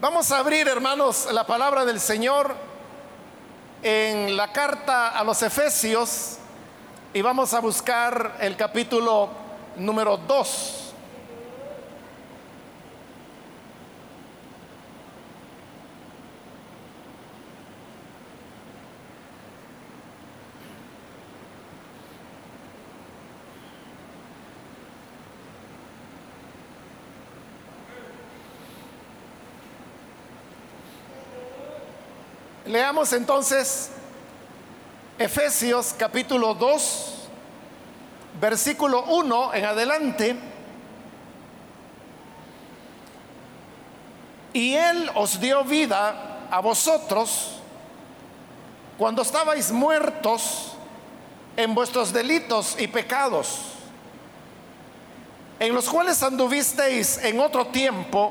Vamos a abrir, hermanos, la palabra del Señor en la carta a los Efesios y vamos a buscar el capítulo número 2. Leamos entonces Efesios capítulo 2, versículo 1 en adelante. Y Él os dio vida a vosotros cuando estabais muertos en vuestros delitos y pecados, en los cuales anduvisteis en otro tiempo,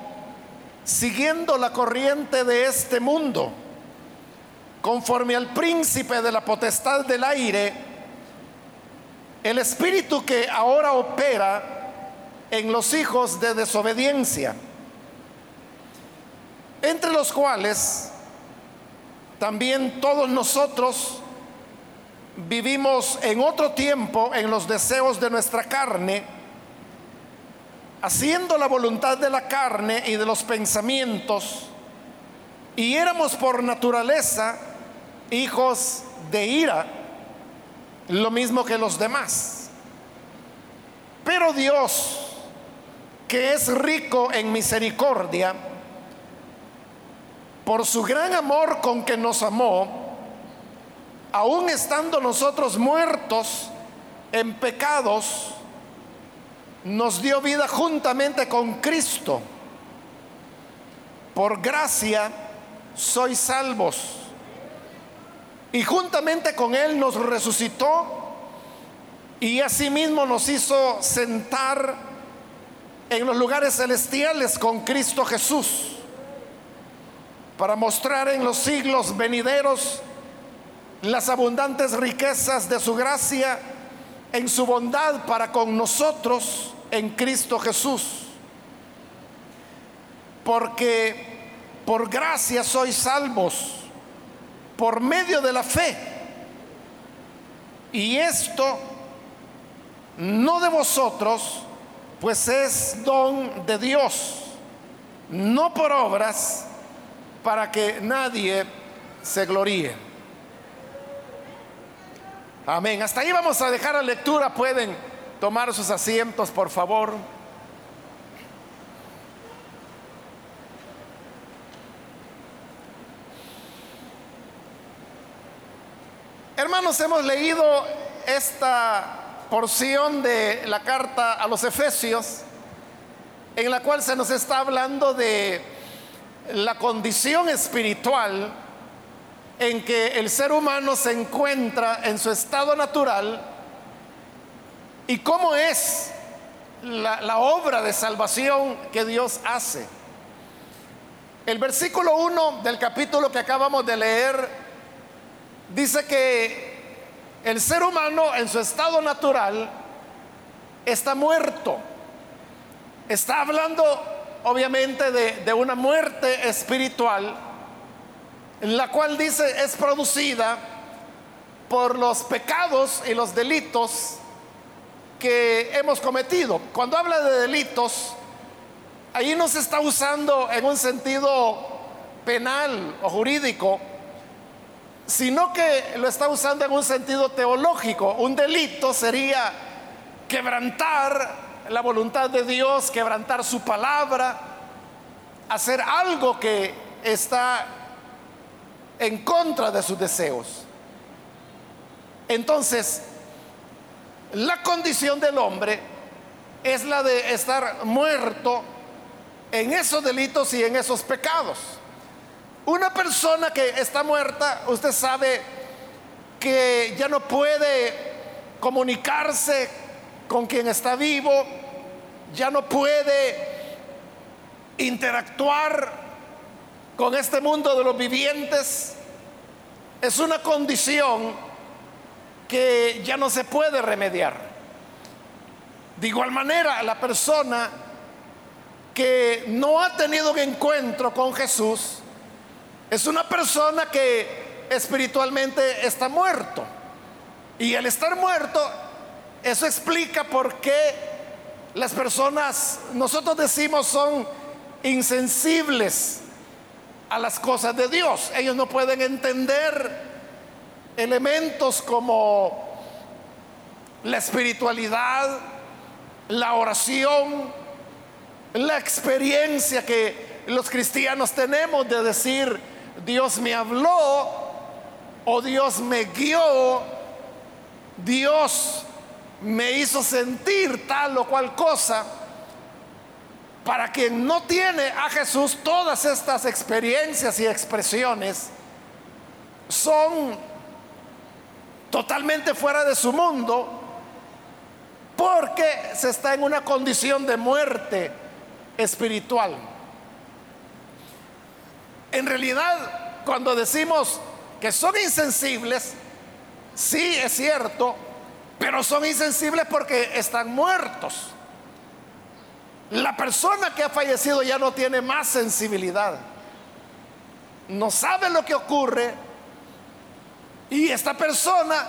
siguiendo la corriente de este mundo conforme al príncipe de la potestad del aire, el espíritu que ahora opera en los hijos de desobediencia, entre los cuales también todos nosotros vivimos en otro tiempo en los deseos de nuestra carne, haciendo la voluntad de la carne y de los pensamientos, y éramos por naturaleza hijos de ira, lo mismo que los demás. Pero Dios, que es rico en misericordia, por su gran amor con que nos amó, aun estando nosotros muertos en pecados, nos dio vida juntamente con Cristo. Por gracia sois salvos y juntamente con Él nos resucitó y asimismo nos hizo sentar en los lugares celestiales con Cristo Jesús para mostrar en los siglos venideros las abundantes riquezas de su gracia en su bondad para con nosotros en Cristo Jesús. Porque por gracia sois salvos por medio de la fe. Y esto no de vosotros, pues es don de Dios, no por obras, para que nadie se gloríe. Amén. Hasta ahí vamos a dejar la lectura. Pueden tomar sus asientos, por favor. Hermanos, hemos leído esta porción de la carta a los Efesios, en la cual se nos está hablando de la condición espiritual en que el ser humano se encuentra en su estado natural y cómo es la, obra de salvación que Dios hace. El versículo 1 del capítulo que acabamos de leer dice que el ser humano en su estado natural está muerto. Está hablando obviamente de, una muerte espiritual, en la cual dice es producida por los pecados y los delitos que hemos cometido. Cuando habla de delitos, ahí no se está usando en un sentido penal o jurídico, sino que lo está usando en un sentido teológico. Un delito sería quebrantar la voluntad de Dios, quebrantar su palabra, hacer algo que está en contra de sus deseos. Entonces, la condición del hombre es la de estar muerto en esos delitos y en esos pecados. Una persona que está muerta, usted sabe que ya no puede comunicarse con quien está vivo, ya no puede interactuar con este mundo de los vivientes. Es una condición que ya no se puede remediar. De igual manera, la persona que no ha tenido un encuentro con Jesús es una persona que espiritualmente está muerto. Y al estar muerto, eso explica por qué las personas, nosotros decimos, son insensibles a las cosas de Dios. Ellos no pueden entender elementos como la espiritualidad, la oración, la experiencia que los cristianos tenemos de decir, Dios me habló o Dios me guió, Dios me hizo sentir tal o cual cosa. Para quien no tiene a Jesús, todas estas experiencias y expresiones son totalmente fuera de su mundo porque se está en una condición de muerte espiritual. En realidad, cuando decimos que son insensibles, sí es cierto, pero son insensibles porque están muertos. La persona que ha fallecido ya no tiene más sensibilidad. No sabe lo que ocurre y esta persona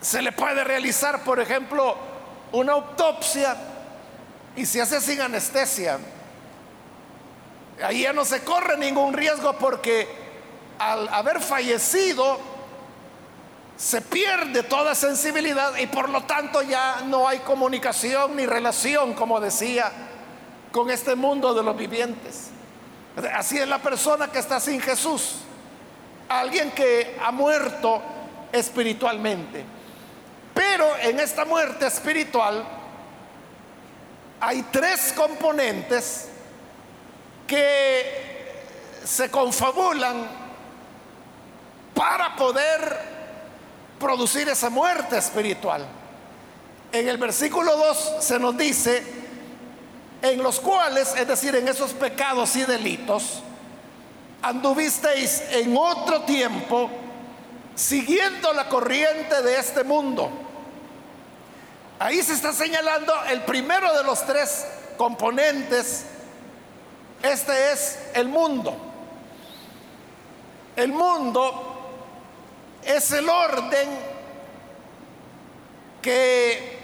se le puede realizar, por ejemplo, una autopsia y se hace sin anestesia. Ahí ya no se corre ningún riesgo porque al haber fallecido se pierde toda sensibilidad y por lo tanto ya no hay comunicación ni relación, como decía, con este mundo de los vivientes. Así es la persona que está sin Jesús, alguien que ha muerto espiritualmente. Pero en esta muerte espiritual hay tres componentes que se confabulan para poder producir esa muerte espiritual. En el versículo 2 se nos dice, en los cuales, es decir, en esos pecados y delitos, anduvisteis en otro tiempo siguiendo la corriente de este mundo Ahí se está señalando el primero de los tres componentes. Este es el mundo. El mundo es el orden que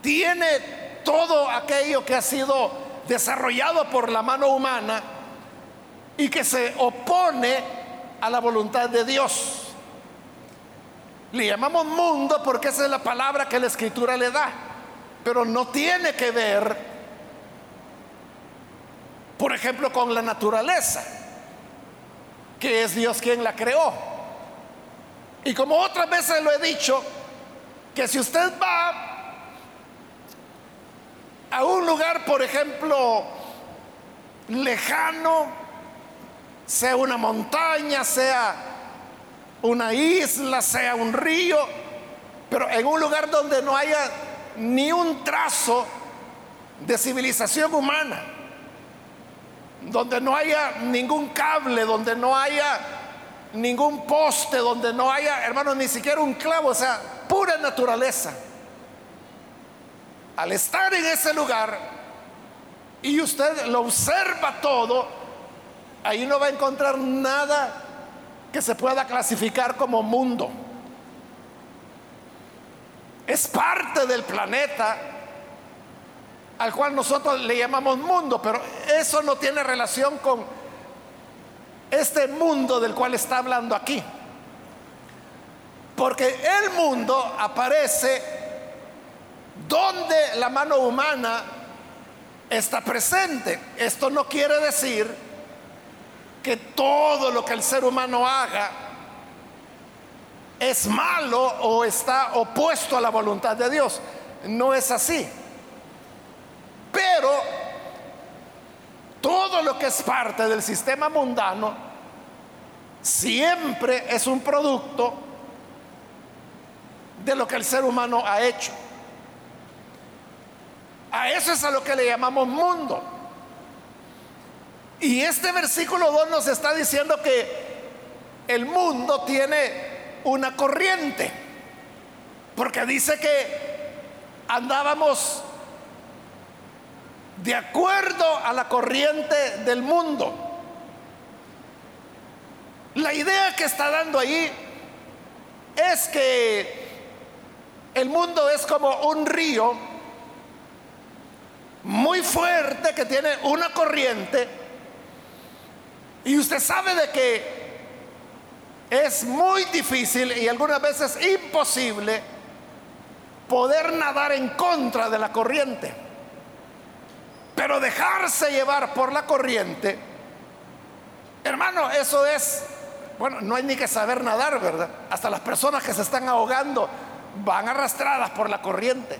tiene todo aquello que ha sido desarrollado por la mano humana y que se opone a la voluntad de Dios. Le llamamos mundo porque esa es la palabra que la escritura le da, pero no tiene que ver, por ejemplo, con la naturaleza, que es Dios quien la creó. Y como otras veces lo he dicho, que si usted va a un lugar, por ejemplo, lejano, sea una montaña, sea una isla, sea un río, pero en un lugar donde no haya ni un trazo de civilización humana, donde no haya ningún cable, donde no haya ningún poste, donde no haya, hermanos, ni siquiera un clavo, o sea, pura naturaleza. Al estar en ese lugar y usted lo observa todo, ahí no va a encontrar nada que se pueda clasificar como mundo. Es parte del planeta al cual nosotros le llamamos mundo, pero eso no tiene relación con este mundo del cual está hablando aquí. Porque el mundo aparece donde la mano humana está presente. Esto no quiere decir que todo lo que el ser humano haga es malo o está opuesto a la voluntad de Dios. No es así. Pero todo lo que es parte del sistema mundano siempre es un producto de lo que el ser humano ha hecho. A eso es a lo que le llamamos mundo. Y este versículo 2 nos está diciendo que el mundo tiene una corriente, porque dice que andábamos de acuerdo a la corriente del mundo. La idea que está dando ahí es que el mundo es como un río muy fuerte que tiene una corriente y usted sabe de que es muy difícil y algunas veces imposible poder nadar en contra de la corriente. Pero dejarse llevar por la corriente, hermano, eso es, bueno, no hay ni que saber nadar, ¿verdad? Hasta las personas que se están ahogando van arrastradas por la corriente.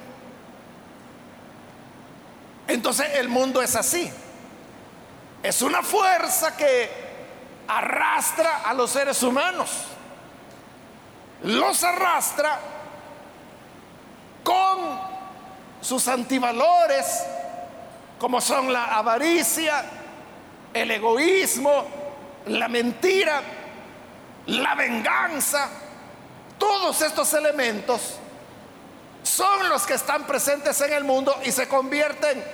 Entonces el mundo es así. Es una fuerza que arrastra a los seres humanos. Los arrastra con sus antivalores, como son la avaricia, el egoísmo, la mentira, la venganza. Todos estos elementos son los que están presentes en el mundo y se convierten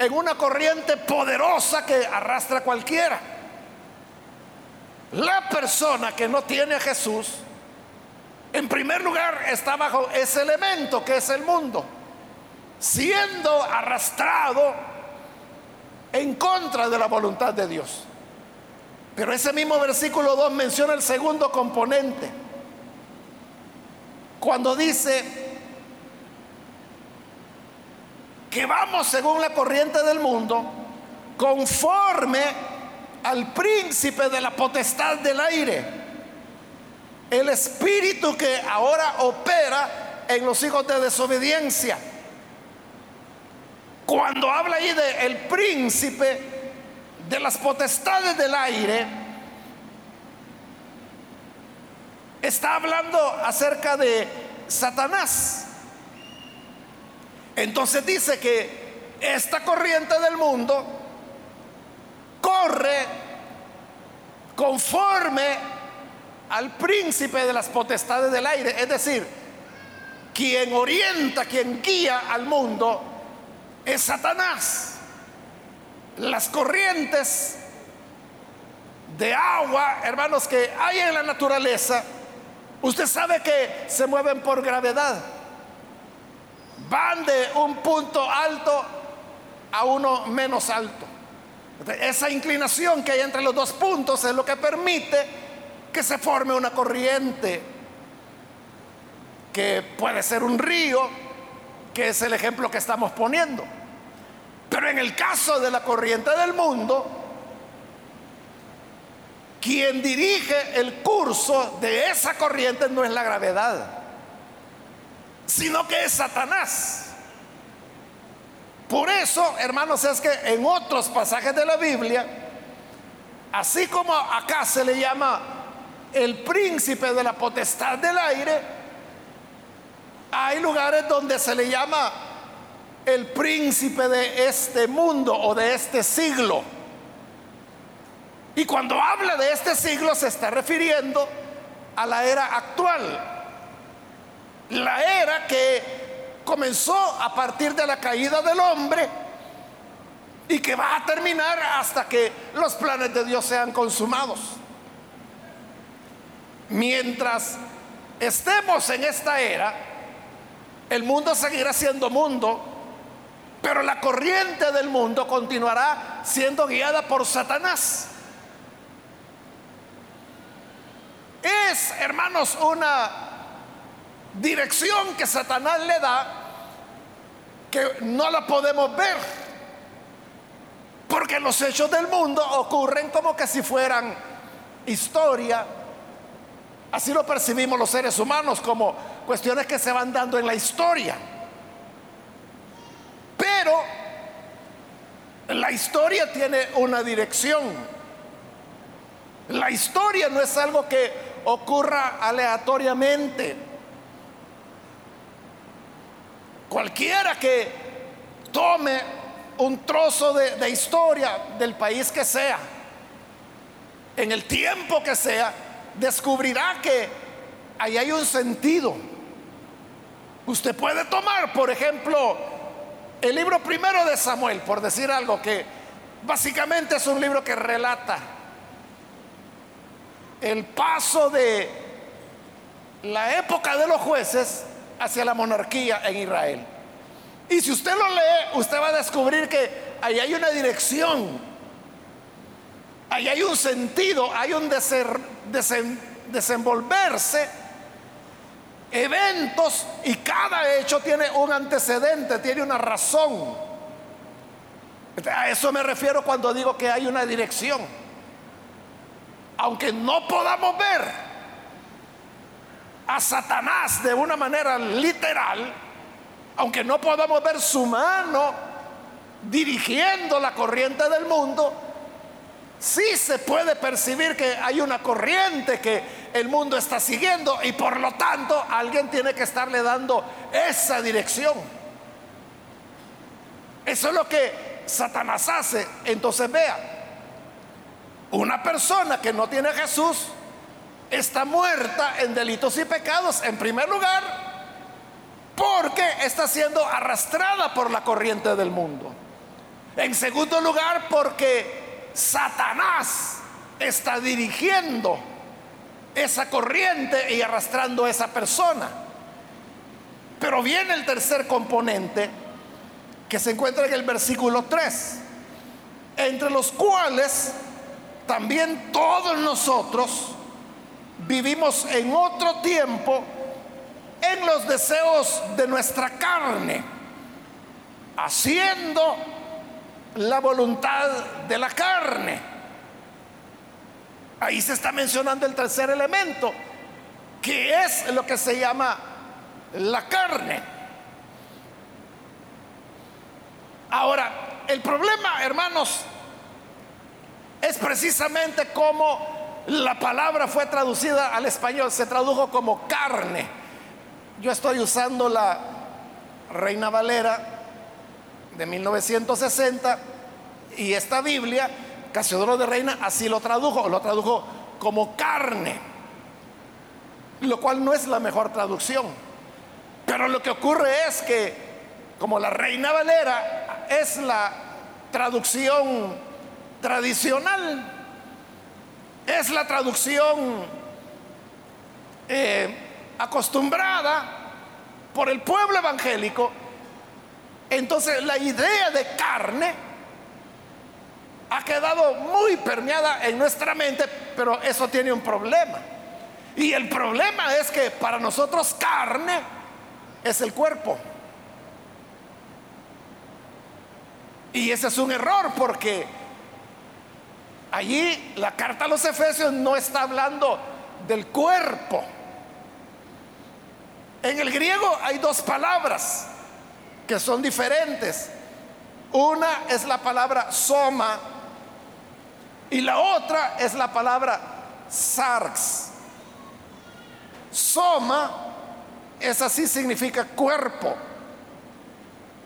en una corriente poderosa que arrastra a cualquiera. La persona que no tiene a Jesús, en primer lugar, está bajo ese elemento que es el mundo, siendo arrastrado en contra de la voluntad de Dios. Pero ese mismo versículo 2 menciona el segundo componente. Cuando dice, que vamos según la corriente del mundo, conforme al príncipe de la potestad del aire, el espíritu que ahora opera en los hijos de desobediencia. Cuando habla ahí de el príncipe de las potestades del aire, está hablando acerca de Satanás. Entonces dice que esta corriente del mundo corre conforme al príncipe de las potestades del aire, es decir, quien orienta, quien guía al mundo es Satanás. Las corrientes de agua, hermanos, que hay en la naturaleza, usted sabe que se mueven por gravedad van de un punto alto a uno menos alto. Esa inclinación que hay entre los dos puntos es lo que permite que se forme una corriente, que puede ser un río, que es el ejemplo que estamos poniendo. Pero en el caso de la corriente del mundo, quien dirige el curso de esa corriente no es la gravedad sino que es Satanás. Por eso, hermanos, es que en otros pasajes de la Biblia, así como acá se le llama el príncipe de la potestad del aire, hay lugares donde se le llama el príncipe de este mundo o de este siglo. Y cuando habla de este siglo se está refiriendo a la era actual, la era que comenzó a partir de la caída del hombre y que va a terminar hasta que los planes de Dios sean consumados. Mientras estemos en esta era, el mundo seguirá siendo mundo, pero la corriente del mundo continuará siendo guiada por Satanás. Es, hermanos, una dirección que Satanás le da que no la podemos ver. Porque los hechos del mundo ocurren como que si fueran historia. Así lo percibimos los seres humanos como cuestiones que se van dando en la historia. Pero la historia tiene una dirección. La historia no es algo que ocurra aleatoriamente. Cualquiera que tome un trozo de, historia del país que sea, en el tiempo que sea, descubrirá que ahí hay un sentido. Usted puede tomar, por ejemplo, el libro primero de Samuel, por decir algo, que básicamente es un libro que relata el paso de la época de los jueces hacia la monarquía en Israel. Y si usted lo lee, usted va a descubrir que ahí hay una dirección, ahí hay un sentido, hay un desenvolverse, eventos y cada hecho tiene un antecedente, tiene una razón. A eso me refiero cuando digo que hay una dirección. Aunque no podamos ver a Satanás de una manera literal, aunque no podamos ver su mano dirigiendo la corriente del mundo, sí se puede percibir que hay una corriente que el mundo está siguiendo y por lo tanto alguien tiene que estarle dando esa dirección. Eso es lo que Satanás hace. Entonces vea, una persona que no tiene a Jesús está muerta en delitos y pecados en primer lugar porque está siendo arrastrada por la corriente del mundo. En segundo lugar, porque Satanás está dirigiendo esa corriente y arrastrando a esa persona. Pero viene el tercer componente que se encuentra en el versículo 3, entre los cuales también todos nosotros vivimos en otro tiempo en los deseos de nuestra carne, haciendo la voluntad de la carne. Ahí se está mencionando el tercer elemento, que es lo que se llama la carne. Ahora, el problema, hermanos, es precisamente cómo la palabra fue traducida al español, se tradujo como carne. Yo estoy usando la Reina Valera de 1960 y esta Biblia, Casiodoro de Reina, así lo tradujo, lo tradujo como carne, lo cual no es la mejor traducción. Pero lo que ocurre es que, como la Reina Valera es la traducción tradicional, es la traducción eh, acostumbrada por el pueblo evangélico, entonces la idea de carne ha quedado muy permeada en nuestra mente, pero eso tiene un problema. Y el problema es que para nosotros carne es el cuerpo. Y ese es un error porque allí la carta a los Efesios no está hablando del cuerpo en el griego hay dos palabras que son diferentes. Una es la palabra soma y la otra es la palabra sarx. Soma es así significa cuerpo.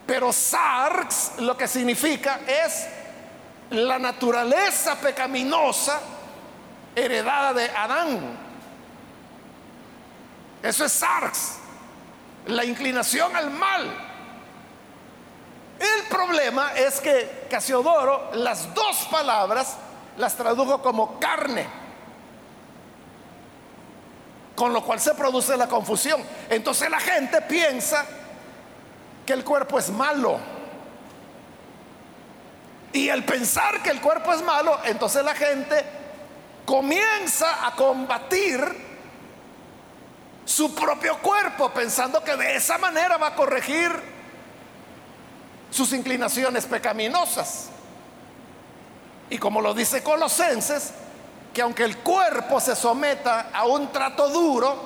Pero sarx lo que significa es la naturaleza pecaminosa heredada de Adán. Eso es sarx la inclinación al mal. El problema es que Casiodoro las dos palabras las tradujo como carne, con lo cual se produce la confusión. Entonces la gente piensa que el cuerpo es malo. Y al pensar que el cuerpo es malo, entonces la gente comienza a combatir su propio cuerpo, pensando que de esa manera va a corregir sus inclinaciones pecaminosas. Y como lo dice Colosenses, que aunque el cuerpo se someta a un trato duro,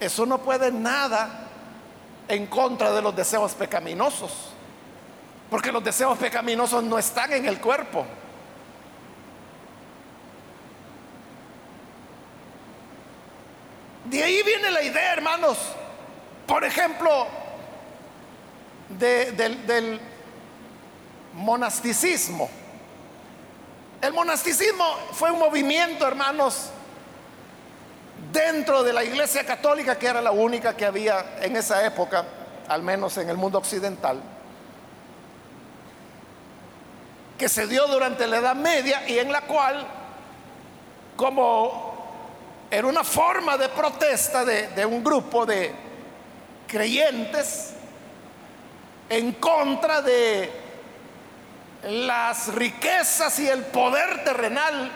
eso no puede nada en contra de los deseos pecaminosos. Porque los deseos pecaminosos no están en el cuerpo. De ahí viene la idea, hermanos, por ejemplo, del monasticismo. El monasticismo fue un movimiento, hermanos, dentro de la Iglesia Católica, que era la única que había en esa época, al menos en el mundo occidental. que se dio durante la Edad Media y en la cual, como era una forma de protesta de, un grupo de creyentes en contra de las riquezas y el poder terrenal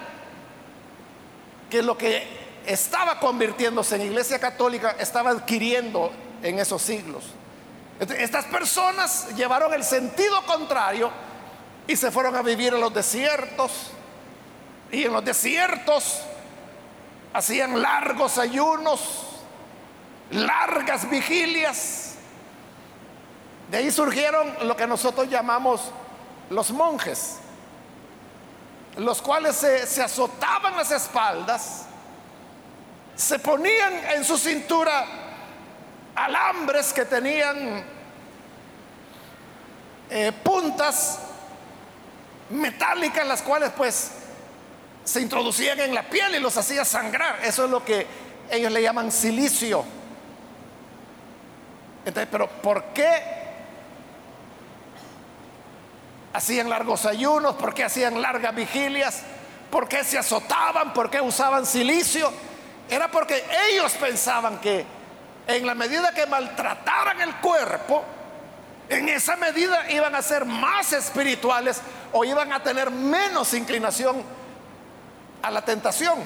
que lo que estaba convirtiéndose en iglesia católica estaba adquiriendo en esos siglos. Estas personas llevaron el sentido contrario y se fueron a vivir en los desiertos. Y en los desiertos hacían largos ayunos, largas vigilias. De ahí surgieron lo que nosotros llamamos los monjes, los cuales se, se azotaban las espaldas, se ponían en su cintura alambres que tenían eh, puntas metálicas, las cuales pues se introducían en la piel y los hacía sangrar. Eso es lo que ellos le llaman silicio. Entonces, pero ¿por qué hacían largos ayunos? ¿Por qué hacían largas vigilias? ¿Por qué se azotaban? ¿Por qué usaban silicio? Era porque ellos pensaban que en la medida que maltrataran el cuerpo, en esa medida iban a ser más espirituales o iban a tener menos inclinación a la tentación.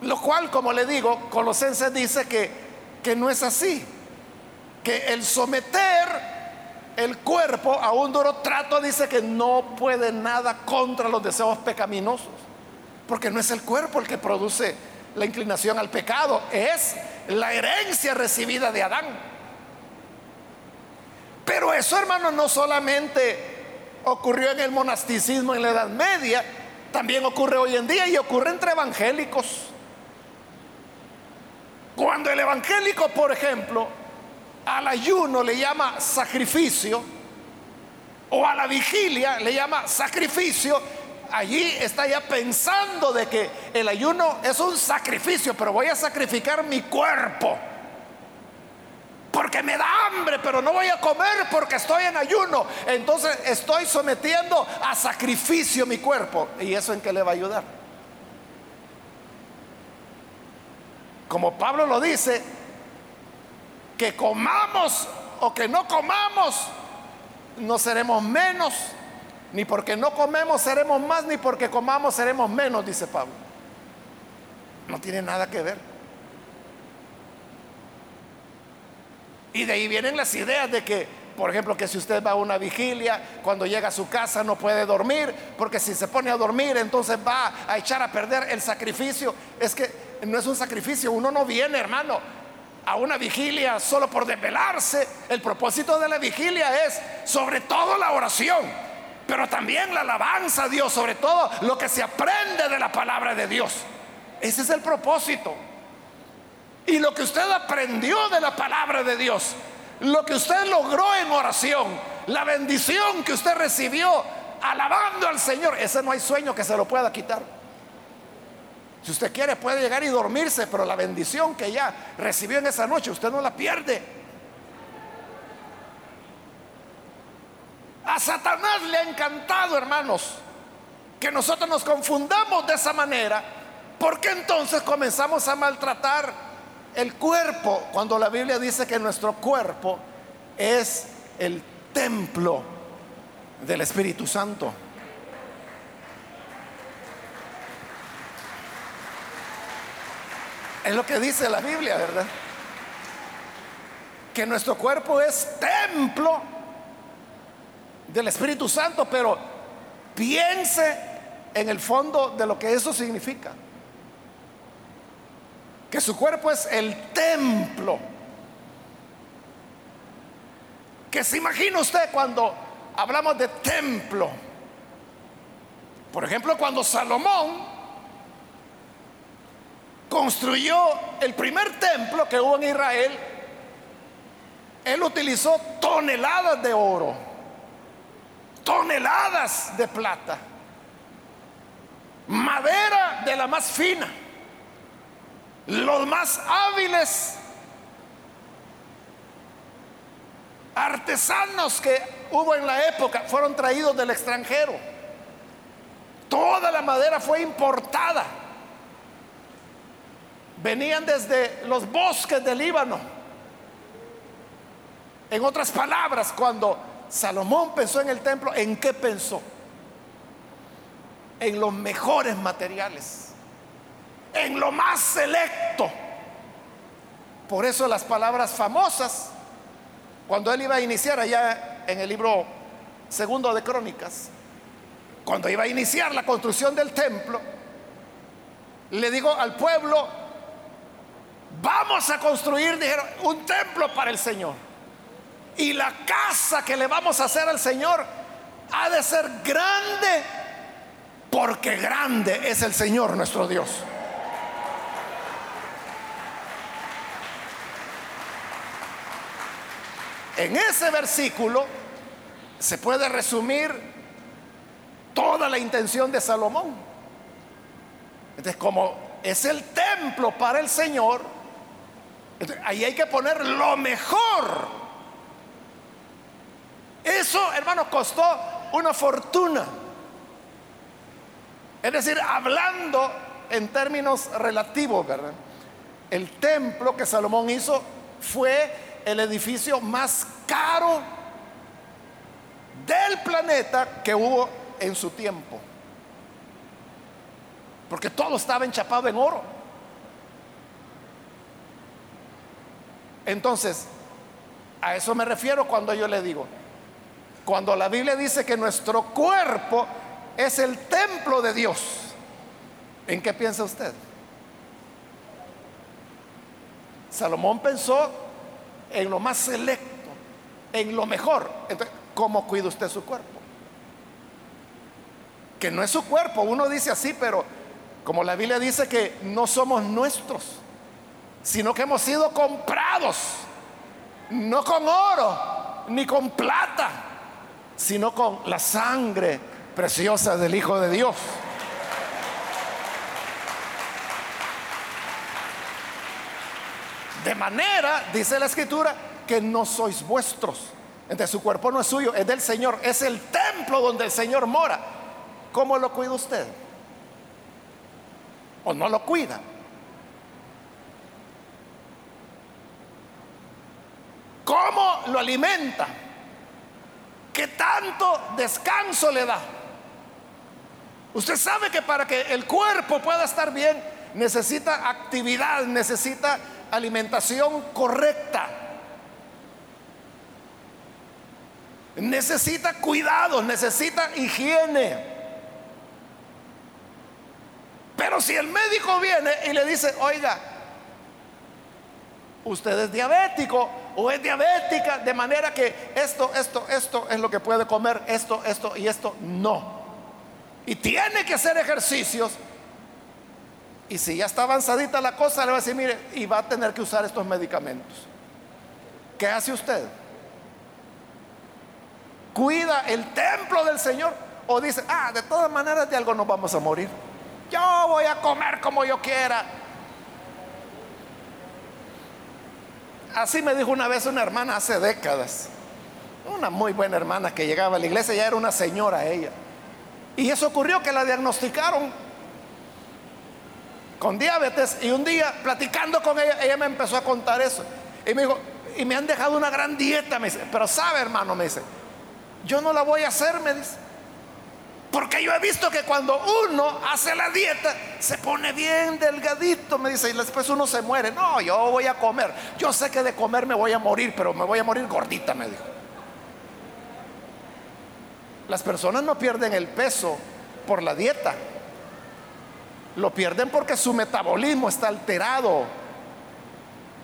Lo cual, como le digo, Colosenses dice que, que no es así. Que el someter el cuerpo a un duro trato dice que no puede nada contra los deseos pecaminosos. Porque no es el cuerpo el que produce la inclinación al pecado, es la herencia recibida de Adán. Pero eso, hermano, no solamente ocurrió en el monasticismo en la Edad Media, también ocurre hoy en día y ocurre entre evangélicos. Cuando el evangélico, por ejemplo, al ayuno le llama sacrificio, o a la vigilia le llama sacrificio, allí está ya pensando de que el ayuno es un sacrificio, pero voy a sacrificar mi cuerpo. Porque me da hambre, pero no voy a comer porque estoy en ayuno. Entonces estoy sometiendo a sacrificio mi cuerpo. ¿Y eso en qué le va a ayudar? Como Pablo lo dice, que comamos o que no comamos, no seremos menos ni porque no comemos seremos más, ni porque comamos seremos menos, dice Pablo. No tiene nada que ver. Y de ahí vienen las ideas de que, por ejemplo, que si usted va a una vigilia, cuando llega a su casa no puede dormir, porque si se pone a dormir, entonces va a echar a perder el sacrificio. Es que no es un sacrificio, uno no viene, hermano, a una vigilia solo por desvelarse. El propósito de la vigilia es sobre todo la oración pero también la alabanza a Dios, sobre todo lo que se aprende de la palabra de Dios. Ese es el propósito. Y lo que usted aprendió de la palabra de Dios, lo que usted logró en oración, la bendición que usted recibió alabando al Señor, ese no hay sueño que se lo pueda quitar. Si usted quiere puede llegar y dormirse, pero la bendición que ya recibió en esa noche, usted no la pierde. A Satanás le ha encantado, hermanos, que nosotros nos confundamos de esa manera, porque entonces comenzamos a maltratar el cuerpo, cuando la Biblia dice que nuestro cuerpo es el templo del Espíritu Santo. Es lo que dice la Biblia, ¿verdad? Que nuestro cuerpo es templo del Espíritu Santo, pero piense en el fondo de lo que eso significa. Que su cuerpo es el templo. Que se imagina usted cuando hablamos de templo. Por ejemplo, cuando Salomón construyó el primer templo que hubo en Israel, él utilizó toneladas de oro toneladas de plata, madera de la más fina, los más hábiles artesanos que hubo en la época fueron traídos del extranjero. Toda la madera fue importada. Venían desde los bosques del Líbano. En otras palabras, cuando Salomón pensó en el templo, ¿en qué pensó? En los mejores materiales, en lo más selecto. Por eso las palabras famosas, cuando él iba a iniciar allá en el libro segundo de Crónicas, cuando iba a iniciar la construcción del templo, le digo al pueblo, vamos a construir, dijeron, un templo para el Señor. Y la casa que le vamos a hacer al Señor ha de ser grande, porque grande es el Señor nuestro Dios. En ese versículo se puede resumir toda la intención de Salomón. Entonces, como es el templo para el Señor, ahí hay que poner lo mejor. Eso, hermano, costó una fortuna. Es decir, hablando en términos relativos, ¿verdad? El templo que Salomón hizo fue el edificio más caro del planeta que hubo en su tiempo. Porque todo estaba enchapado en oro. Entonces, a eso me refiero cuando yo le digo, cuando la Biblia dice que nuestro cuerpo es el templo de Dios, ¿en qué piensa usted? Salomón pensó en lo más selecto, en lo mejor. Entonces, ¿cómo cuida usted su cuerpo? Que no es su cuerpo, uno dice así, pero como la Biblia dice que no somos nuestros sino que hemos sido comprados, no con oro ni con plata, sino con la sangre preciosa del Hijo de Dios. De manera, dice la escritura, que no sois vuestros. Entonces su cuerpo no es suyo, es del Señor, es el templo donde el Señor mora. ¿Cómo lo cuida usted? ¿O no lo cuida? ¿Cómo lo alimenta? ¿Qué tanto descanso le da? Usted sabe que para que el cuerpo pueda estar bien necesita actividad, necesita alimentación correcta. Necesita cuidado, necesita higiene. Pero si el médico viene y le dice, oiga, usted es diabético o es diabética, de manera que esto, esto, esto es lo que puede comer, esto, esto y esto, no. Y tiene que hacer ejercicios. Y si ya está avanzadita la cosa, le va a decir, mire, y va a tener que usar estos medicamentos. ¿Qué hace usted? ¿Cuida el templo del Señor? O dice, ah, de todas maneras de algo nos vamos a morir. Yo voy a comer como yo quiera. Así me dijo una vez una hermana hace décadas. Una muy buena hermana que llegaba a la iglesia, ya era una señora ella. Y eso ocurrió que la diagnosticaron con diabetes y un día platicando con ella, ella me empezó a contar eso. Y me dijo, y me han dejado una gran dieta, me dice, pero sabe hermano, me dice, yo no la voy a hacer, me dice. Porque yo he visto que cuando uno hace la dieta, se pone bien delgadito, me dice, y después uno se muere. No, yo voy a comer. Yo sé que de comer me voy a morir, pero me voy a morir gordita, me dijo. Las personas no pierden el peso por la dieta. Lo pierden porque su metabolismo está alterado.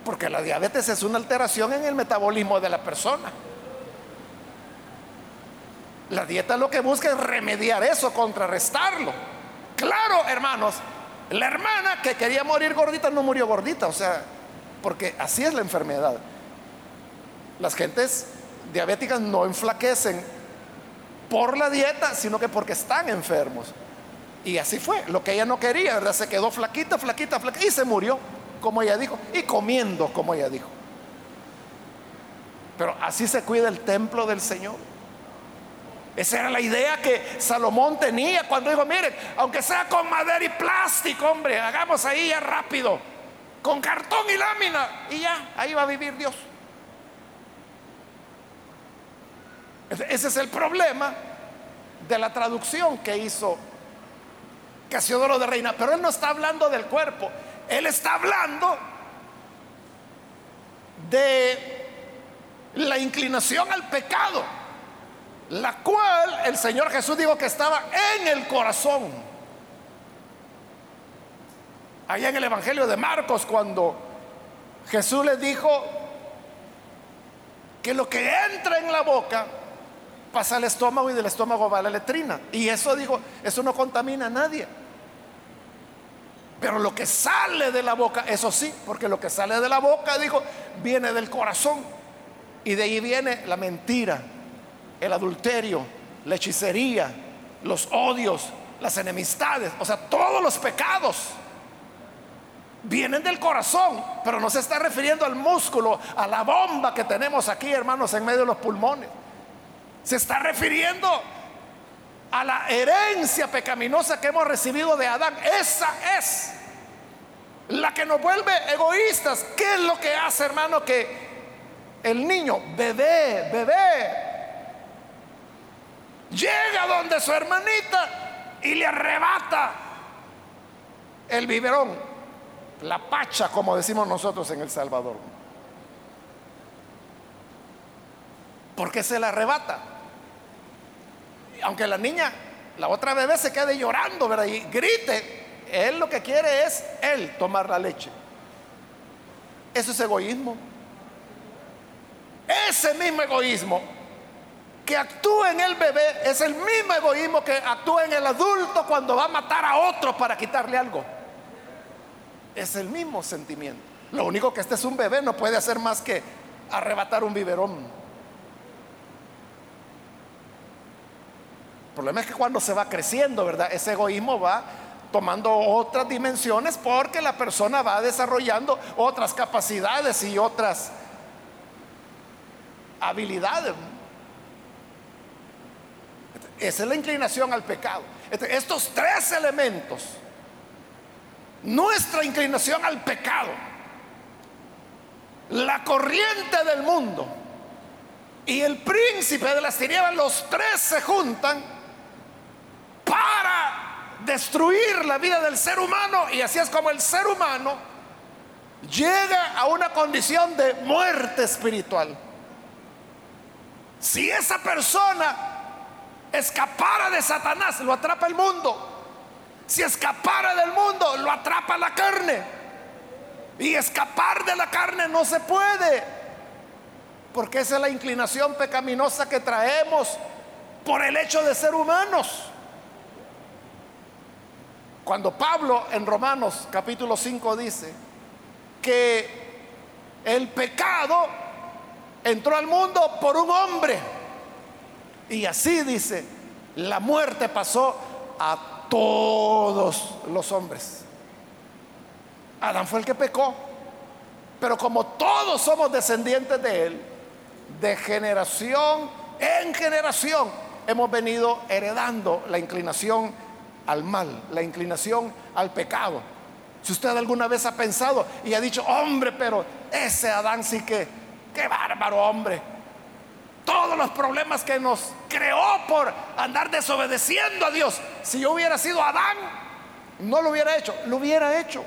Porque la diabetes es una alteración en el metabolismo de la persona. La dieta lo que busca es remediar eso, contrarrestarlo. Claro, hermanos, la hermana que quería morir gordita no murió gordita, o sea, porque así es la enfermedad. Las gentes diabéticas no enflaquecen por la dieta, sino que porque están enfermos. Y así fue, lo que ella no quería, ¿verdad? Se quedó flaquita, flaquita, flaquita y se murió, como ella dijo, y comiendo, como ella dijo. Pero así se cuida el templo del Señor. Esa era la idea que Salomón tenía cuando dijo, miren, aunque sea con madera y plástico, hombre, hagamos ahí ya rápido, con cartón y lámina, y ya, ahí va a vivir Dios. Ese es el problema de la traducción que hizo Casiodoro de Reina. Pero él no está hablando del cuerpo, él está hablando de la inclinación al pecado, la cual el Señor Jesús dijo que estaba en el corazón. Allá en el Evangelio de Marcos, cuando Jesús le dijo que lo que entra en la boca pasa al estómago y del estómago va a la letrina. Y eso digo, eso no contamina a nadie. Pero lo que sale de la boca, eso sí, porque lo que sale de la boca, dijo, viene del corazón. Y de ahí viene la mentira, el adulterio, la hechicería, los odios, las enemistades, o sea, todos los pecados vienen del corazón, pero no se está refiriendo al músculo, a la bomba que tenemos aquí, hermanos, en medio de los pulmones. Se está refiriendo a la herencia pecaminosa que hemos recibido de Adán. Esa es la que nos vuelve egoístas. ¿Qué es lo que hace, hermano? Que el niño, bebé, bebé, llega donde su hermanita y le arrebata el biberón, la pacha, como decimos nosotros en El Salvador. ¿Por qué se la arrebata? aunque la niña, la otra bebé se quede llorando, ¿verdad? Y grite, él lo que quiere es él tomar la leche. Eso es egoísmo. Ese mismo egoísmo que actúa en el bebé es el mismo egoísmo que actúa en el adulto cuando va a matar a otro para quitarle algo. Es el mismo sentimiento. Lo único que este es un bebé, no puede hacer más que arrebatar un biberón. El problema es que cuando se va creciendo, ¿verdad? Ese egoísmo va tomando otras dimensiones porque la persona va desarrollando otras capacidades y otras habilidades. Esa es la inclinación al pecado. Estos tres elementos, nuestra inclinación al pecado, la corriente del mundo y el príncipe de las tinieblas, los tres se juntan para destruir la vida del ser humano y así es como el ser humano llega a una condición de muerte espiritual. Si esa persona escapara de Satanás, lo atrapa el mundo. Si escapara del mundo, lo atrapa la carne. Y escapar de la carne no se puede. Porque esa es la inclinación pecaminosa que traemos por el hecho de ser humanos. Cuando Pablo en Romanos capítulo 5 dice que el pecado entró al mundo por un hombre. Y así dice, la muerte pasó a todos los hombres. Adán fue el que pecó. Pero como todos somos descendientes de él, de generación en generación, hemos venido heredando la inclinación al mal, la inclinación al pecado. Si usted alguna vez ha pensado y ha dicho, hombre, pero ese Adán sí que, qué bárbaro hombre. Todos los problemas que nos creó por andar desobedeciendo a Dios. Si yo hubiera sido Adán, no lo hubiera hecho, lo hubiera hecho.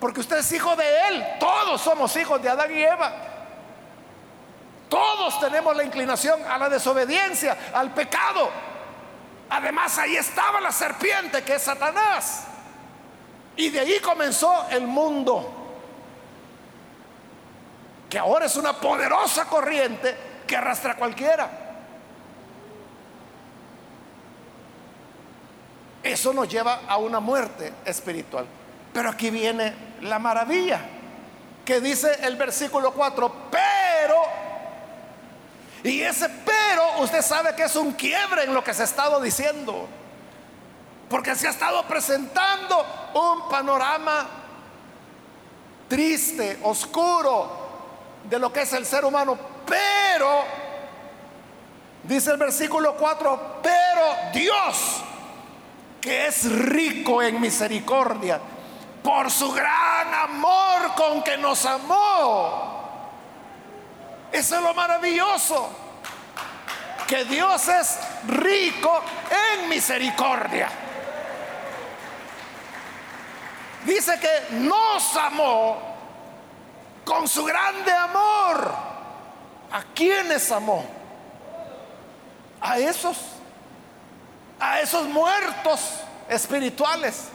Porque usted es hijo de Él. Todos somos hijos de Adán y Eva. Todos tenemos la inclinación a la desobediencia, al pecado. Además ahí estaba la serpiente que es Satanás. Y de ahí comenzó el mundo. Que ahora es una poderosa corriente que arrastra a cualquiera. Eso nos lleva a una muerte espiritual. Pero aquí viene la maravilla que dice el versículo 4, pero y ese pero usted sabe que es un quiebre en lo que se ha estado diciendo. Porque se ha estado presentando un panorama triste, oscuro de lo que es el ser humano. Pero Dice el versículo 4, pero Dios, que es rico en misericordia, por su gran amor con que nos amó. Eso es lo maravilloso, que Dios es rico en misericordia. Dice que nos amó con su grande amor. ¿A quiénes amó? A esos, a esos muertos espirituales,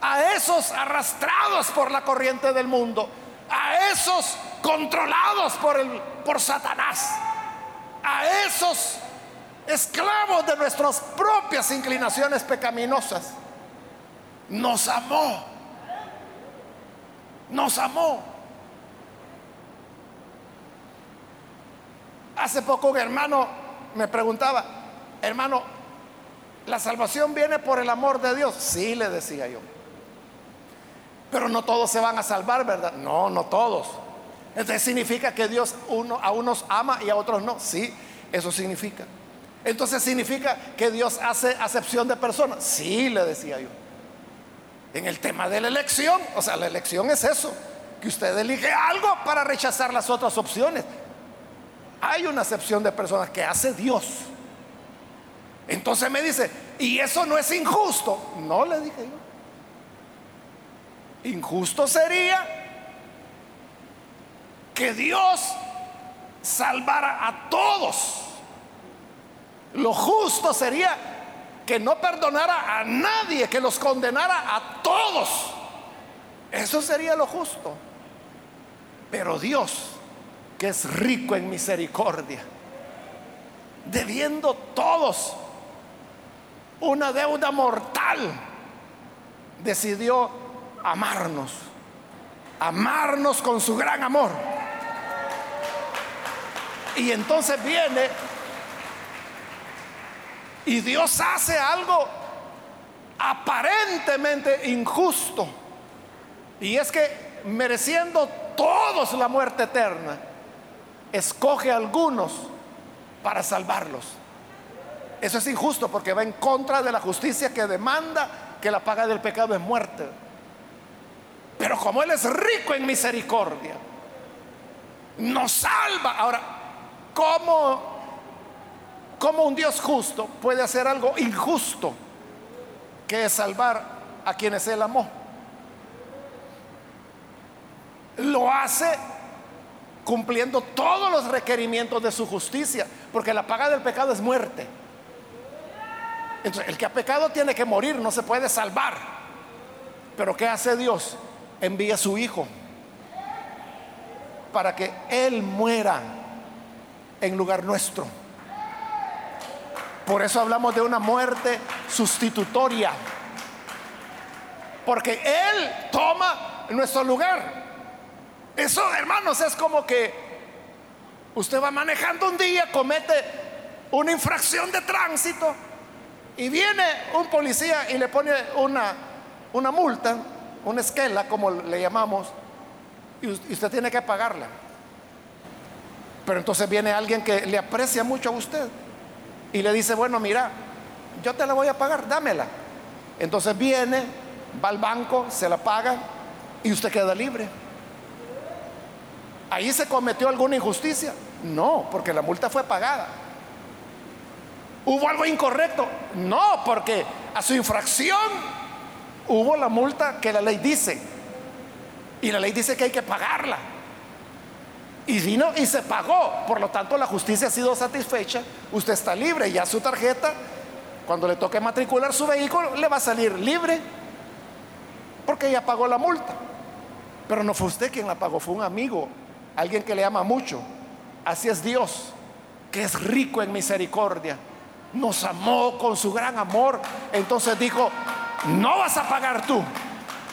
a esos arrastrados por la corriente del mundo, a esos controlados por, el, por Satanás, a esos esclavos de nuestras propias inclinaciones pecaminosas. Nos amó, nos amó. Hace poco un hermano me preguntaba, hermano, ¿la salvación viene por el amor de Dios? Sí, le decía yo. Pero no todos se van a salvar, ¿verdad? No, no todos. Entonces significa que Dios uno, a unos ama y a otros no. Sí, eso significa. Entonces significa que Dios hace acepción de personas. Sí, le decía yo. En el tema de la elección, o sea, la elección es eso, que usted elige algo para rechazar las otras opciones hay una acepción de personas que hace Dios. Entonces me dice, ¿y eso no es injusto? No, le dije yo. Injusto sería que Dios salvara a todos. Lo justo sería que no perdonara a nadie, que los condenara a todos. Eso sería lo justo. Pero Dios que es rico en misericordia, debiendo todos una deuda mortal, decidió amarnos, amarnos con su gran amor. Y entonces viene y Dios hace algo aparentemente injusto. Y es que mereciendo todos la muerte eterna, escoge a algunos para salvarlos. Eso es injusto porque va en contra de la justicia que demanda que la paga del pecado es muerte. Pero como Él es rico en misericordia, nos salva. Ahora, ¿cómo, cómo un Dios justo puede hacer algo injusto que es salvar a quienes Él amó? Lo hace cumpliendo todos los requerimientos de su justicia, porque la paga del pecado es muerte. Entonces, el que ha pecado tiene que morir, no se puede salvar. Pero ¿qué hace Dios? Envía a su Hijo para que Él muera en lugar nuestro. Por eso hablamos de una muerte sustitutoria. Porque Él toma nuestro lugar. Eso, hermanos, es como que usted va manejando un día, comete una infracción de tránsito y viene un policía y le pone una, una multa, una esquela, como le llamamos, y usted tiene que pagarla. Pero entonces viene alguien que le aprecia mucho a usted y le dice, bueno, mira, yo te la voy a pagar, dámela. Entonces viene, va al banco, se la paga y usted queda libre. ¿Ahí se cometió alguna injusticia? No, porque la multa fue pagada. ¿Hubo algo incorrecto? No, porque a su infracción hubo la multa que la ley dice. Y la ley dice que hay que pagarla. Y vino y se pagó. Por lo tanto, la justicia ha sido satisfecha. Usted está libre. Ya su tarjeta, cuando le toque matricular su vehículo, le va a salir libre. Porque ya pagó la multa. Pero no fue usted quien la pagó, fue un amigo alguien que le ama mucho. Así es Dios, que es rico en misericordia. Nos amó con su gran amor. Entonces dijo, no vas a pagar tú.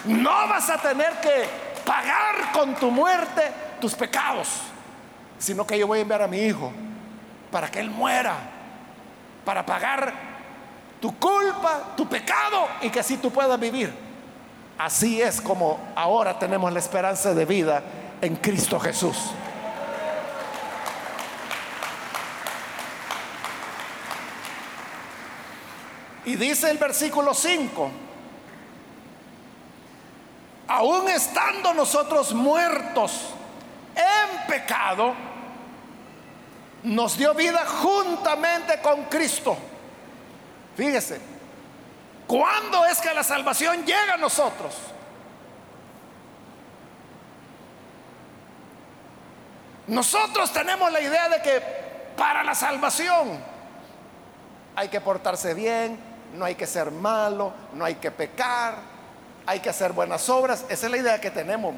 No vas a tener que pagar con tu muerte tus pecados, sino que yo voy a enviar a mi hijo para que él muera, para pagar tu culpa, tu pecado y que así tú puedas vivir. Así es como ahora tenemos la esperanza de vida en Cristo Jesús. Y dice el versículo 5, aún estando nosotros muertos en pecado, nos dio vida juntamente con Cristo. Fíjese, ¿cuándo es que la salvación llega a nosotros? Nosotros tenemos la idea de que para la salvación hay que portarse bien, no hay que ser malo, no hay que pecar, hay que hacer buenas obras. Esa es la idea que tenemos.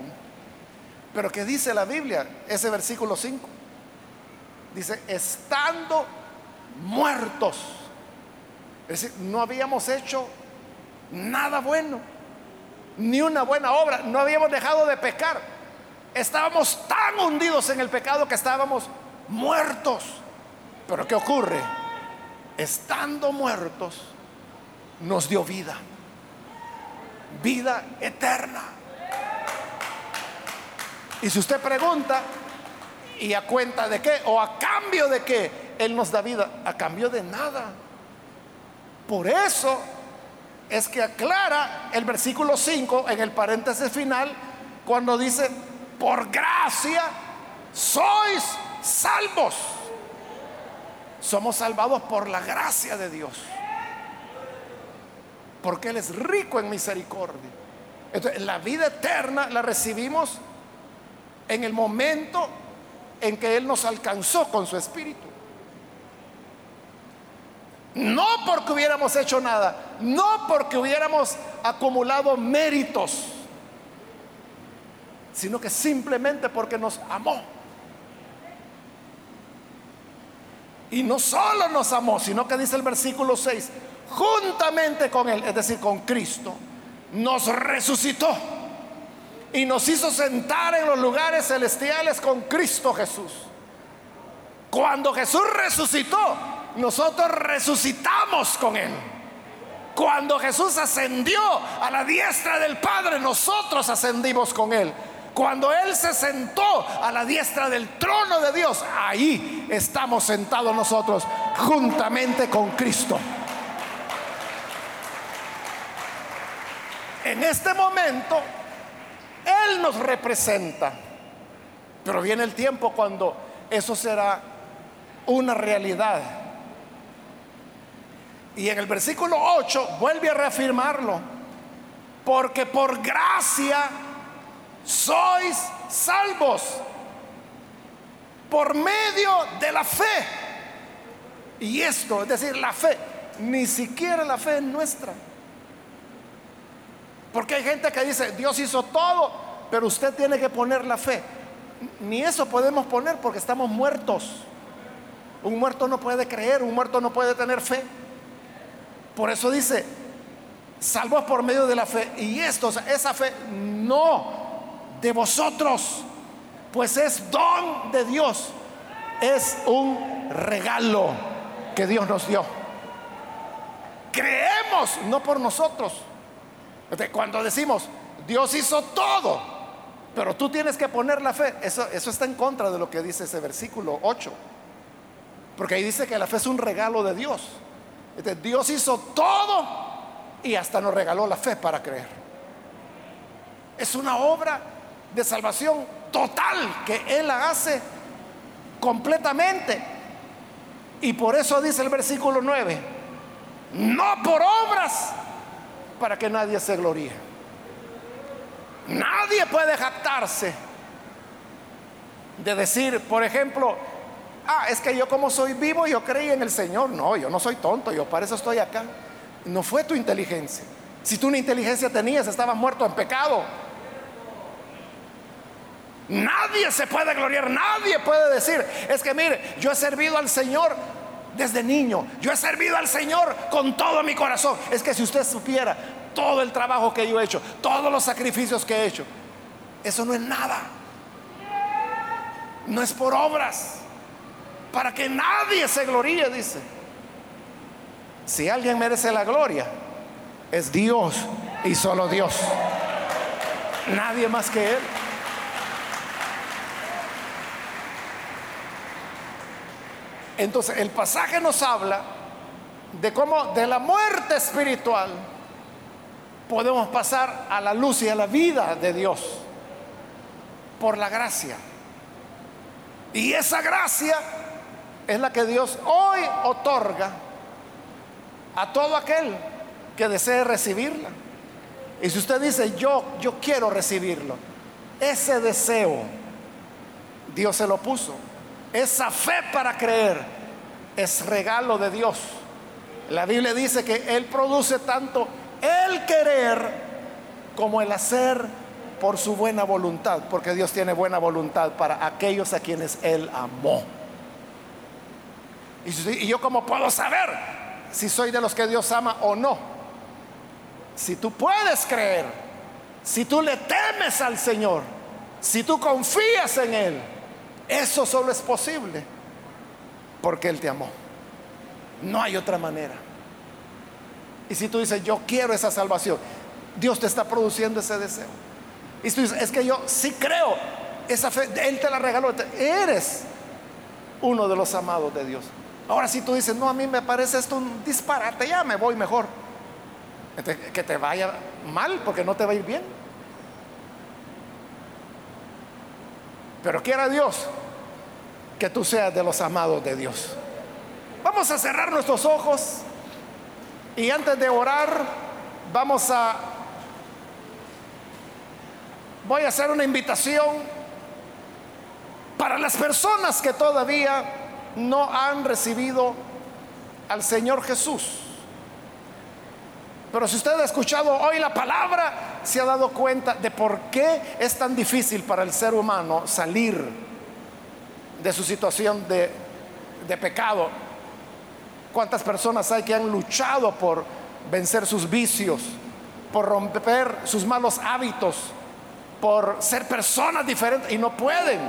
Pero ¿qué dice la Biblia? Ese versículo 5. Dice, estando muertos. Es decir, no habíamos hecho nada bueno, ni una buena obra, no habíamos dejado de pecar. Estábamos tan hundidos en el pecado que estábamos muertos. Pero ¿qué ocurre? Estando muertos, nos dio vida. Vida eterna. Y si usted pregunta, ¿y a cuenta de qué? ¿O a cambio de qué? Él nos da vida. A cambio de nada. Por eso es que aclara el versículo 5 en el paréntesis final cuando dice, por gracia sois salvos. Somos salvados por la gracia de Dios. Porque Él es rico en misericordia. Entonces, la vida eterna la recibimos en el momento en que Él nos alcanzó con su espíritu. No porque hubiéramos hecho nada, no porque hubiéramos acumulado méritos sino que simplemente porque nos amó. Y no solo nos amó, sino que dice el versículo 6, juntamente con Él, es decir, con Cristo, nos resucitó y nos hizo sentar en los lugares celestiales con Cristo Jesús. Cuando Jesús resucitó, nosotros resucitamos con Él. Cuando Jesús ascendió a la diestra del Padre, nosotros ascendimos con Él. Cuando Él se sentó a la diestra del trono de Dios, ahí estamos sentados nosotros juntamente con Cristo. En este momento, Él nos representa. Pero viene el tiempo cuando eso será una realidad. Y en el versículo 8 vuelve a reafirmarlo. Porque por gracia sois salvos por medio de la fe. Y esto, es decir, la fe, ni siquiera la fe es nuestra. Porque hay gente que dice, Dios hizo todo, pero usted tiene que poner la fe. Ni eso podemos poner porque estamos muertos. Un muerto no puede creer, un muerto no puede tener fe. Por eso dice, salvos por medio de la fe. Y esto, esa fe no de vosotros, pues es don de Dios, es un regalo que Dios nos dio. Creemos, no por nosotros. Cuando decimos, Dios hizo todo, pero tú tienes que poner la fe, eso, eso está en contra de lo que dice ese versículo 8. Porque ahí dice que la fe es un regalo de Dios. Dios hizo todo y hasta nos regaló la fe para creer. Es una obra de salvación total que Él la hace completamente. Y por eso dice el versículo 9, no por obras para que nadie se gloríe. Nadie puede jactarse de decir, por ejemplo, ah, es que yo como soy vivo, yo creí en el Señor. No, yo no soy tonto, yo para eso estoy acá. No fue tu inteligencia. Si tú una inteligencia tenías, estabas muerto en pecado. Nadie se puede gloriar, nadie puede decir, es que mire, yo he servido al Señor desde niño, yo he servido al Señor con todo mi corazón. Es que si usted supiera todo el trabajo que yo he hecho, todos los sacrificios que he hecho, eso no es nada. No es por obras, para que nadie se gloríe, dice. Si alguien merece la gloria, es Dios y solo Dios. Nadie más que Él. Entonces el pasaje nos habla de cómo de la muerte espiritual podemos pasar a la luz y a la vida de Dios por la gracia. Y esa gracia es la que Dios hoy otorga a todo aquel que desee recibirla. Y si usted dice, yo, yo quiero recibirlo, ese deseo Dios se lo puso. Esa fe para creer es regalo de Dios. La Biblia dice que Él produce tanto el querer como el hacer por su buena voluntad, porque Dios tiene buena voluntad para aquellos a quienes Él amó. Y, yo como puedo saber si soy de los que Dios ama o no. Si tú puedes creer, si tú le temes al Señor, si tú confías en Él, eso solo es posible porque Él te amó. No hay otra manera. Y si tú dices, yo quiero esa salvación, Dios te está produciendo ese deseo. Y tú dices, es que yo sí creo, esa fe, Él te la regaló, eres uno de los amados de Dios. Ahora si tú dices, no, a mí me parece esto un disparate, ya me voy mejor. que te vaya mal porque no te va a ir bien. Pero quiera Dios que tú seas de los amados de Dios. Vamos a cerrar nuestros ojos y antes de orar vamos a... Voy a hacer una invitación para las personas que todavía no han recibido al Señor Jesús. Pero si usted ha escuchado hoy la palabra, se ha dado cuenta de por qué es tan difícil para el ser humano salir de su situación de, de pecado. ¿Cuántas personas hay que han luchado por vencer sus vicios, por romper sus malos hábitos, por ser personas diferentes y no pueden?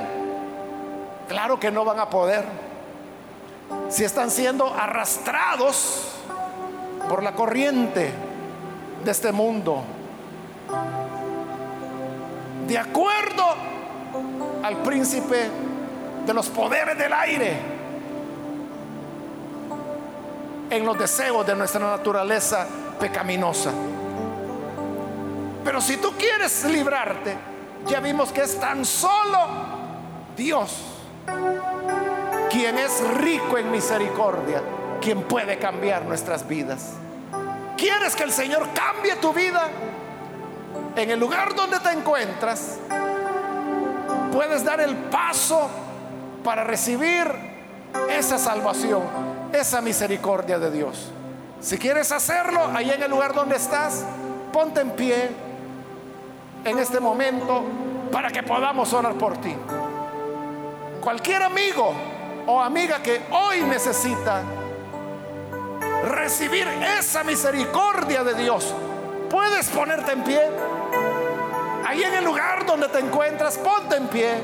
Claro que no van a poder. Si están siendo arrastrados por la corriente de este mundo. De acuerdo al príncipe de los poderes del aire, en los deseos de nuestra naturaleza pecaminosa. Pero si tú quieres librarte, ya vimos que es tan solo Dios quien es rico en misericordia, quien puede cambiar nuestras vidas. ¿Quieres que el Señor cambie tu vida? En el lugar donde te encuentras, puedes dar el paso para recibir esa salvación, esa misericordia de Dios. Si quieres hacerlo, ahí en el lugar donde estás, ponte en pie en este momento para que podamos orar por ti. Cualquier amigo o amiga que hoy necesita recibir esa misericordia de Dios, puedes ponerte en pie. Ahí en el lugar donde te encuentras, ponte en pie.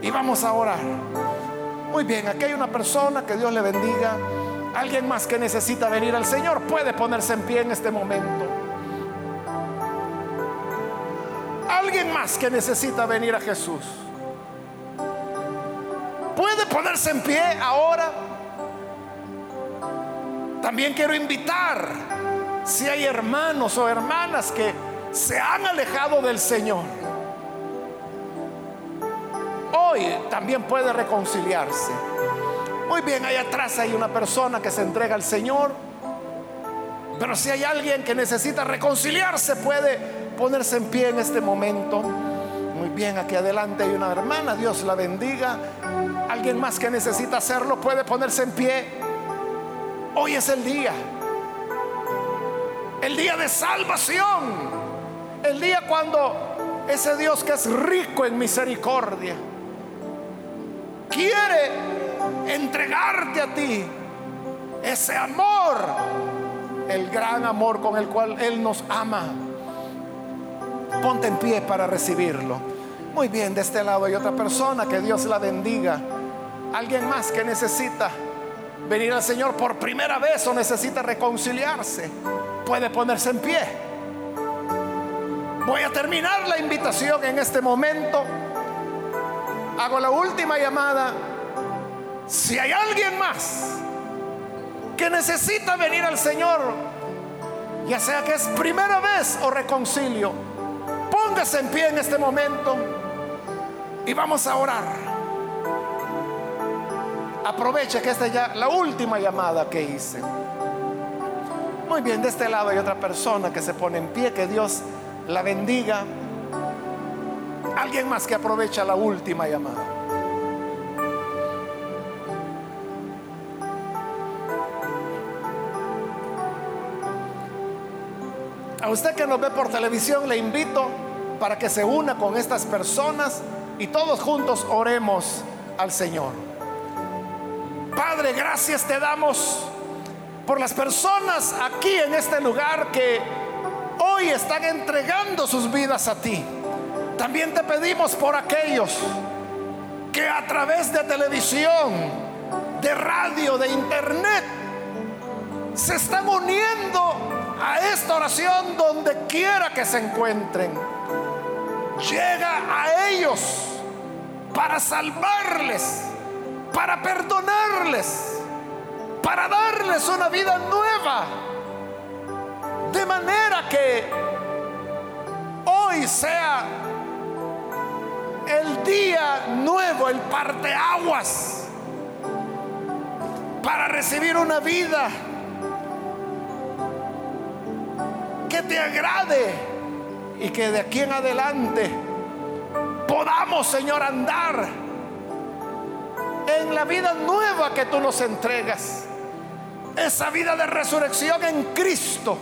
Y vamos a orar. Muy bien, aquí hay una persona que Dios le bendiga. Alguien más que necesita venir al Señor puede ponerse en pie en este momento. Alguien más que necesita venir a Jesús. Puede ponerse en pie ahora. También quiero invitar, si hay hermanos o hermanas que se han alejado del Señor, hoy también puede reconciliarse. Muy bien, ahí atrás hay una persona que se entrega al Señor, pero si hay alguien que necesita reconciliarse, puede ponerse en pie en este momento. Muy bien, aquí adelante hay una hermana, Dios la bendiga. Alguien más que necesita hacerlo puede ponerse en pie. Hoy es el día. El día de salvación. El día cuando ese Dios que es rico en misericordia quiere entregarte a ti ese amor, el gran amor con el cual Él nos ama. Ponte en pie para recibirlo. Muy bien, de este lado hay otra persona, que Dios la bendiga. Alguien más que necesita venir al Señor por primera vez o necesita reconciliarse, puede ponerse en pie. Voy a terminar la invitación en este momento. Hago la última llamada. Si hay alguien más que necesita venir al Señor, ya sea que es primera vez o reconcilio, póngase en pie en este momento y vamos a orar. Aproveche que esta es ya la última llamada que hice. Muy bien, de este lado hay otra persona que se pone en pie, que Dios la bendiga. Alguien más que aprovecha la última llamada. A usted que nos ve por televisión le invito para que se una con estas personas y todos juntos oremos al Señor. Padre, gracias te damos por las personas aquí en este lugar que hoy están entregando sus vidas a ti. También te pedimos por aquellos que a través de televisión, de radio, de internet, se están uniendo a esta oración donde quiera que se encuentren. Llega a ellos para salvarles, para perdonarles, para darles una vida nueva. De manera que hoy sea el día nuevo, el parteaguas, para recibir una vida que te agrade y que de aquí en adelante podamos, Señor, andar en la vida nueva que tú nos entregas. Esa vida de resurrección en Cristo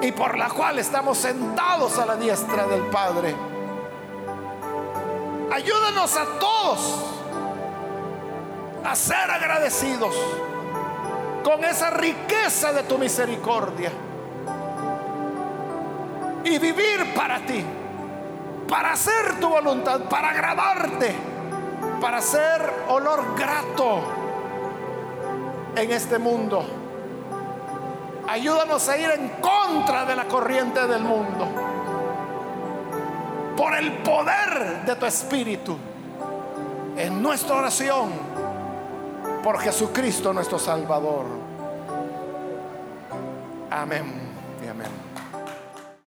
y por la cual estamos sentados a la diestra del Padre. Ayúdanos a todos a ser agradecidos con esa riqueza de tu misericordia y vivir para ti, para hacer tu voluntad, para agradarte, para ser olor grato en este mundo. Ayúdanos a ir en contra de la corriente del mundo. Por el poder de tu Espíritu. En nuestra oración. Por Jesucristo nuestro Salvador. Amén y amén.